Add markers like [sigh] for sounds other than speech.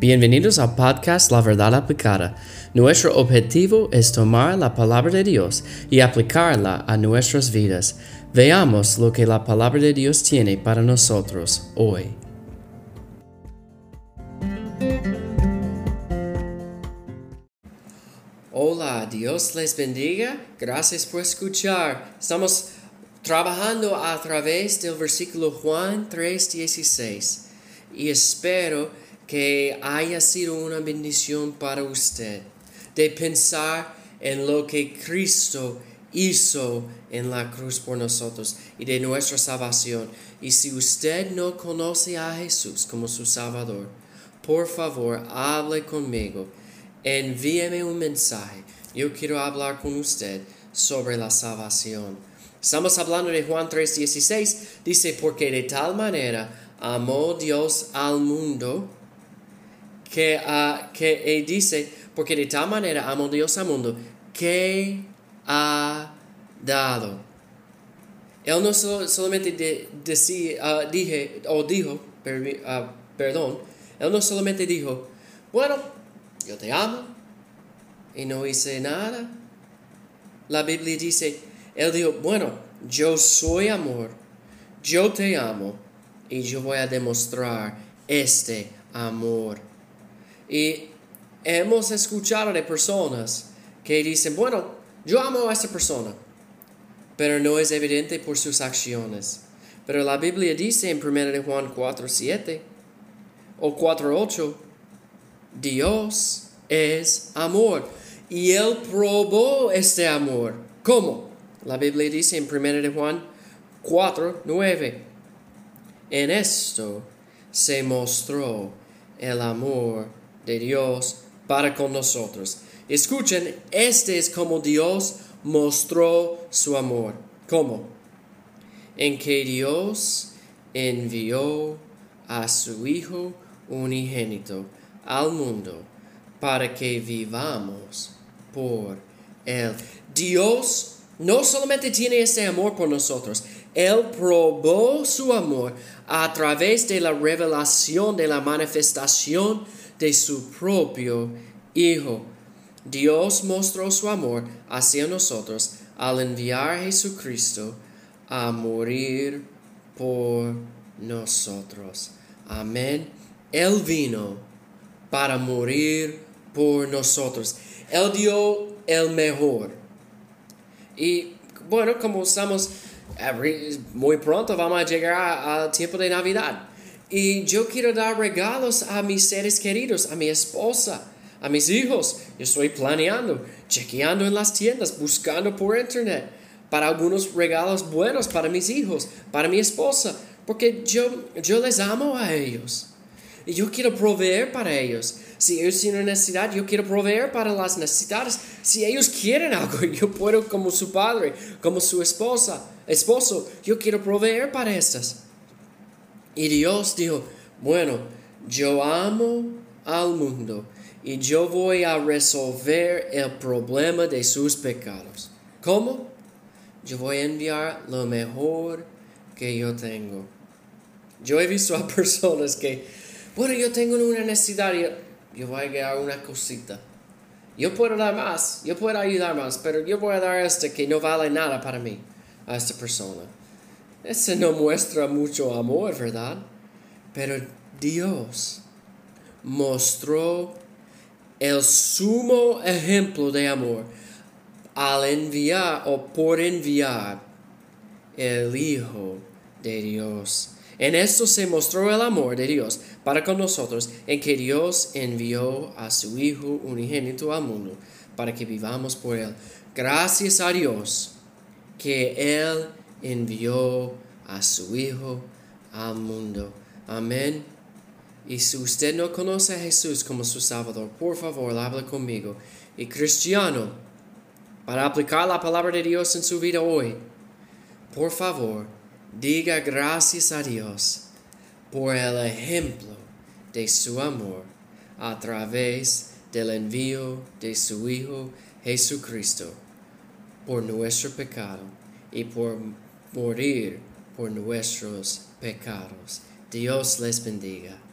Bienvenidos al podcast La Verdad Aplicada. Nuestro objetivo es tomar la palabra de Dios y aplicarla a nuestras vidas. Veamos lo que la palabra de Dios tiene para nosotros hoy. Hola, Dios les bendiga. Gracias por escuchar. Estamos trabajando a través del versículo Juan 3:16 y espero que haya sido una bendición para usted de pensar en lo que Cristo hizo en la cruz por nosotros y de nuestra salvación. Y si usted no conoce a Jesús como su Salvador, por favor, hable conmigo. Envíeme un mensaje. Yo quiero hablar con usted sobre la salvación. Estamos hablando de Juan 3:16. Dice, porque de tal manera amó Dios al mundo que, uh, que dice, porque de tal manera amó Dios al mundo, que ha dado. Él no solamente de, uh, dije, o dijo, uh, perdón, él no solamente dijo, bueno, yo te amo y no hice nada. La Biblia dice, él dijo, bueno, yo soy amor, yo te amo y yo voy a demostrar este amor. Y hemos escuchado de personas que dicen, bueno, yo amo a esa persona, pero no es evidente por sus acciones. Pero la Biblia dice en 1 Juan 4, 7 o 4, 8, Dios es amor. Y Él probó este amor. ¿Cómo? La Biblia dice en 1 Juan 4, 9. En esto se mostró el amor de Dios para con nosotros. Escuchen, este es como Dios mostró su amor. ¿Cómo? En que Dios envió a su Hijo unigénito al mundo para que vivamos por Él. Dios no solamente tiene ese amor por nosotros, Él probó su amor a través de la revelación, de la manifestación de su propio Hijo. Dios mostró su amor hacia nosotros al enviar a Jesucristo a morir por nosotros. Amén. Él vino para morir por nosotros. Él dio el mejor. Y bueno, como estamos muy pronto, vamos a llegar al tiempo de Navidad. Y yo quiero dar regalos a mis seres queridos, a mi esposa, a mis hijos. Yo estoy planeando, chequeando en las tiendas, buscando por internet para algunos regalos buenos para mis hijos, para mi esposa, porque yo, yo les amo a ellos. Y yo quiero proveer para ellos. Si ellos tienen necesidad, yo quiero proveer para las necesidades. Si ellos quieren algo, [laughs] yo puedo como su padre, como su esposa, esposo, yo quiero proveer para estas. Y Dios dijo, bueno, yo amo al mundo y yo voy a resolver el problema de sus pecados. ¿Cómo? Yo voy a enviar lo mejor que yo tengo. Yo he visto a [laughs] personas que, bueno, yo tengo una necesidad y yo voy a dar una cosita. Yo puedo dar más, yo puedo ayudar más, pero yo voy a dar este que no vale nada para mí, a esta persona. Ese no muestra mucho amor, ¿verdad? Pero Dios mostró el sumo ejemplo de amor al enviar o por enviar el Hijo de Dios. En esto se mostró el amor de Dios para con nosotros, en que Dios envió a su Hijo unigénito al mundo para que vivamos por Él. Gracias a Dios que Él envió a su Hijo al mundo. Amén. Y si usted no conoce a Jesús como su Salvador, por favor, hable conmigo. Y cristiano, para aplicar la palabra de Dios en su vida hoy, por favor, diga gracias a Dios por el ejemplo de su amor a través del envío de su Hijo Jesucristo por nuestro pecado y por morir por nuestros pecados. Dios les bendiga.